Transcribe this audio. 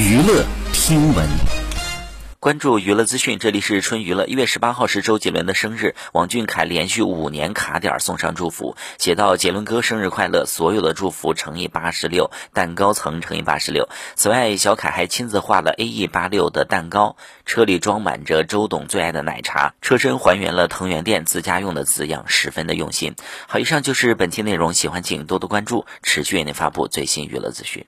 娱乐听闻。关注娱乐资讯，这里是春娱乐。一月十八号是周杰伦的生日，王俊凯连续五年卡点送上祝福，写到：“杰伦哥生日快乐！所有的祝福乘以八十六，蛋糕层乘以八十六。”此外，小凯还亲自画了 A E 八六的蛋糕，车里装满着周董最爱的奶茶，车身还原了藤原店自家用的字样，十分的用心。好，以上就是本期内容，喜欢请多多关注，持续为您发布最新娱乐资讯。